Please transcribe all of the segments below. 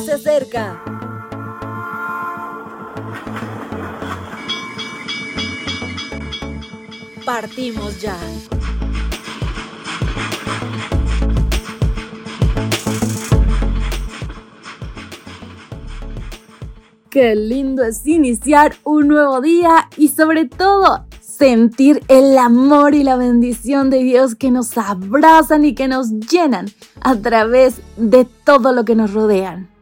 se acerca. Partimos ya. Qué lindo es iniciar un nuevo día y sobre todo sentir el amor y la bendición de Dios que nos abrazan y que nos llenan a través de todo lo que nos rodean.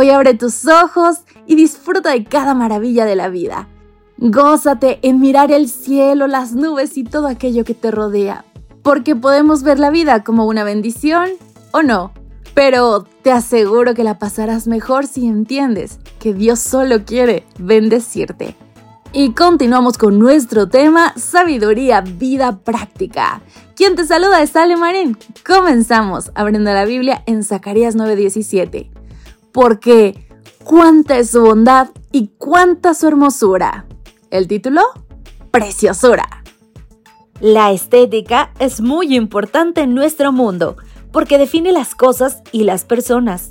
Hoy abre tus ojos y disfruta de cada maravilla de la vida. Gózate en mirar el cielo, las nubes y todo aquello que te rodea, porque podemos ver la vida como una bendición o no pero te aseguro que la pasarás mejor si entiendes que Dios solo quiere bendecirte. Y continuamos con nuestro tema Sabiduría, vida práctica. Quien te saluda es Ale Marín. Comenzamos abriendo la Biblia en Zacarías 9:17. Porque cuánta es su bondad y cuánta su hermosura. El título, Preciosura. La estética es muy importante en nuestro mundo porque define las cosas y las personas.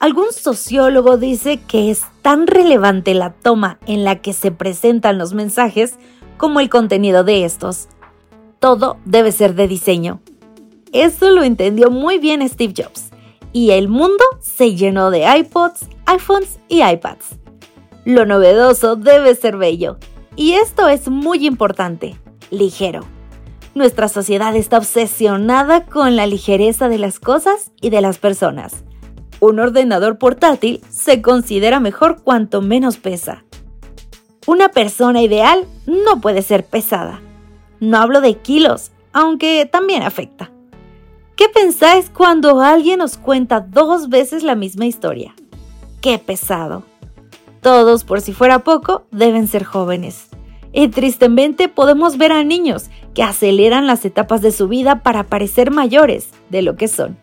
Algún sociólogo dice que es tan relevante la toma en la que se presentan los mensajes como el contenido de estos. Todo debe ser de diseño. Eso lo entendió muy bien Steve Jobs, y el mundo se llenó de iPods, iPhones y iPads. Lo novedoso debe ser bello, y esto es muy importante, ligero. Nuestra sociedad está obsesionada con la ligereza de las cosas y de las personas. Un ordenador portátil se considera mejor cuanto menos pesa. Una persona ideal no puede ser pesada. No hablo de kilos, aunque también afecta. ¿Qué pensáis cuando alguien os cuenta dos veces la misma historia? ¡Qué pesado! Todos, por si fuera poco, deben ser jóvenes. Y tristemente podemos ver a niños que aceleran las etapas de su vida para parecer mayores de lo que son.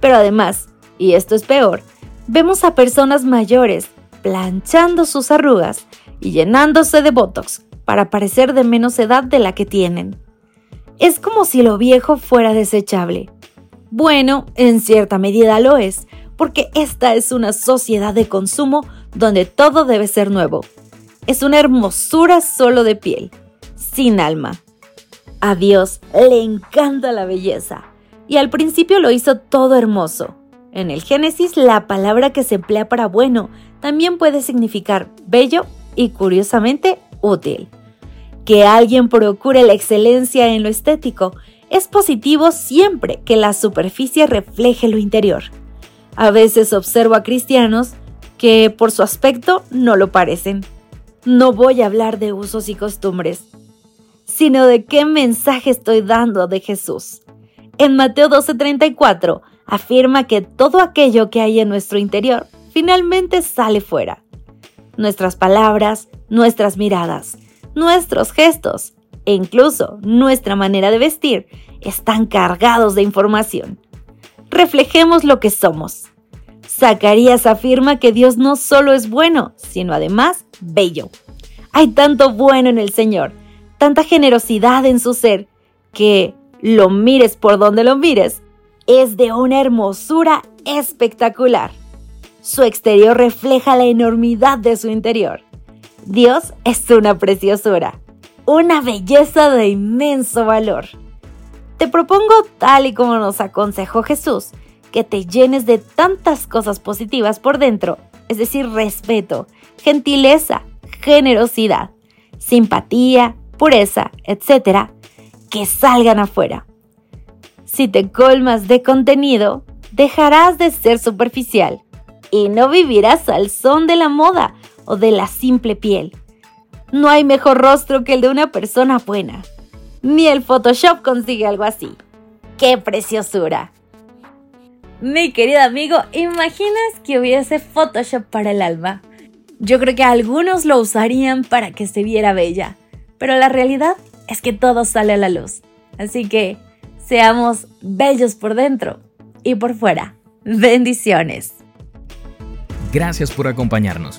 Pero además, y esto es peor, vemos a personas mayores planchando sus arrugas y llenándose de botox para parecer de menos edad de la que tienen. Es como si lo viejo fuera desechable. Bueno, en cierta medida lo es, porque esta es una sociedad de consumo donde todo debe ser nuevo. Es una hermosura solo de piel, sin alma. A Dios le encanta la belleza y al principio lo hizo todo hermoso. En el Génesis la palabra que se emplea para bueno también puede significar bello y curiosamente útil. Que alguien procure la excelencia en lo estético es positivo siempre que la superficie refleje lo interior. A veces observo a cristianos que por su aspecto no lo parecen. No voy a hablar de usos y costumbres, sino de qué mensaje estoy dando de Jesús. En Mateo 12:34 afirma que todo aquello que hay en nuestro interior finalmente sale fuera. Nuestras palabras, nuestras miradas, nuestros gestos e incluso nuestra manera de vestir están cargados de información. Reflejemos lo que somos. Zacarías afirma que Dios no solo es bueno, sino además bello. Hay tanto bueno en el Señor tanta generosidad en su ser, que lo mires por donde lo mires, es de una hermosura espectacular. Su exterior refleja la enormidad de su interior. Dios es una preciosura, una belleza de inmenso valor. Te propongo, tal y como nos aconsejó Jesús, que te llenes de tantas cosas positivas por dentro, es decir, respeto, gentileza, generosidad, simpatía, pureza, etc., que salgan afuera. Si te colmas de contenido, dejarás de ser superficial y no vivirás al son de la moda o de la simple piel. No hay mejor rostro que el de una persona buena. Ni el Photoshop consigue algo así. ¡Qué preciosura! Mi querido amigo, ¿imaginas que hubiese Photoshop para el alma? Yo creo que algunos lo usarían para que se viera bella pero la realidad es que todo sale a la luz. Así que seamos bellos por dentro y por fuera. Bendiciones. Gracias por acompañarnos.